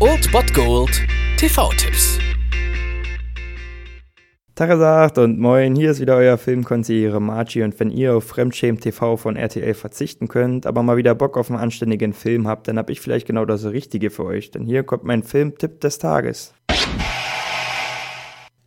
Old Bot Gold TV-Tipps. Tagesagt und moin, hier ist wieder euer Filmkonsigliere Margie und wenn ihr auf Fremdschämen TV von RTL verzichten könnt, aber mal wieder Bock auf einen anständigen Film habt, dann hab ich vielleicht genau das Richtige für euch, denn hier kommt mein Filmtipp des Tages.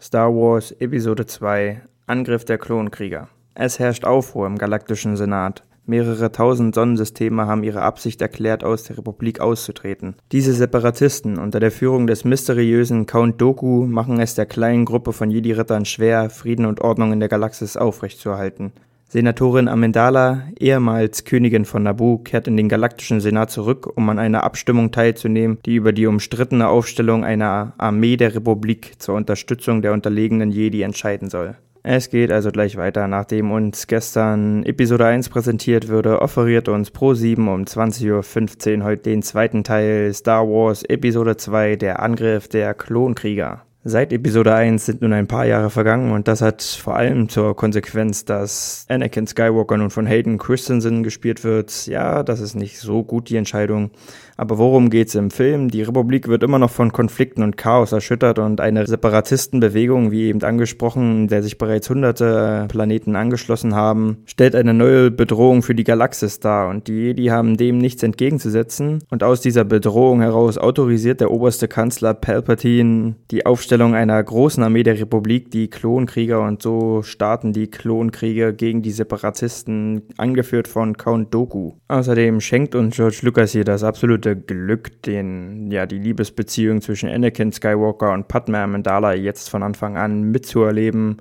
Star Wars Episode 2 Angriff der Klonkrieger. Es herrscht Aufruhr im galaktischen Senat. Mehrere tausend Sonnensysteme haben ihre Absicht erklärt, aus der Republik auszutreten. Diese Separatisten unter der Führung des mysteriösen Count Doku machen es der kleinen Gruppe von Jedi-Rittern schwer, Frieden und Ordnung in der Galaxis aufrechtzuerhalten. Senatorin Amendala, ehemals Königin von Naboo, kehrt in den galaktischen Senat zurück, um an einer Abstimmung teilzunehmen, die über die umstrittene Aufstellung einer Armee der Republik zur Unterstützung der unterlegenen Jedi entscheiden soll. Es geht also gleich weiter. Nachdem uns gestern Episode 1 präsentiert wurde, offeriert uns Pro7 um 20.15 Uhr heute den zweiten Teil Star Wars Episode 2, der Angriff der Klonkrieger. Seit Episode 1 sind nun ein paar Jahre vergangen und das hat vor allem zur Konsequenz, dass Anakin Skywalker nun von Hayden Christensen gespielt wird. Ja, das ist nicht so gut die Entscheidung. Aber worum geht's im Film? Die Republik wird immer noch von Konflikten und Chaos erschüttert und eine Separatistenbewegung, wie eben angesprochen, der sich bereits hunderte Planeten angeschlossen haben, stellt eine neue Bedrohung für die Galaxis dar und die Jedi haben dem nichts entgegenzusetzen und aus dieser Bedrohung heraus autorisiert der oberste Kanzler Palpatine die Aufstellung einer großen Armee der Republik, die Klonkrieger und so starten die Klonkriege gegen die Separatisten, angeführt von Count Doku. Außerdem schenkt uns George Lucas hier das absolute Glück, den, ja, die Liebesbeziehung zwischen Anakin Skywalker und Padme Amidala jetzt von Anfang an mitzuerleben.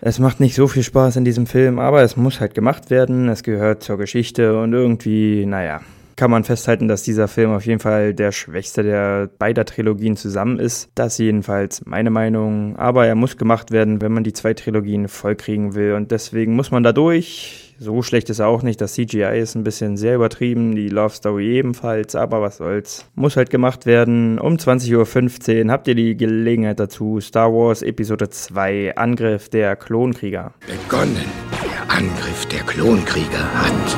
Es macht nicht so viel Spaß in diesem Film, aber es muss halt gemacht werden. Es gehört zur Geschichte und irgendwie, naja, kann man festhalten, dass dieser Film auf jeden Fall der schwächste der beider Trilogien zusammen ist. Das jedenfalls meine Meinung. Aber er muss gemacht werden, wenn man die zwei Trilogien vollkriegen will. Und deswegen muss man da durch. So schlecht ist er auch nicht. Das CGI ist ein bisschen sehr übertrieben, die Love Story ebenfalls, aber was soll's. Muss halt gemacht werden. Um 20.15 Uhr habt ihr die Gelegenheit dazu. Star Wars Episode 2 Angriff der Klonkrieger. Begonnen. Der Angriff der Klonkrieger hat.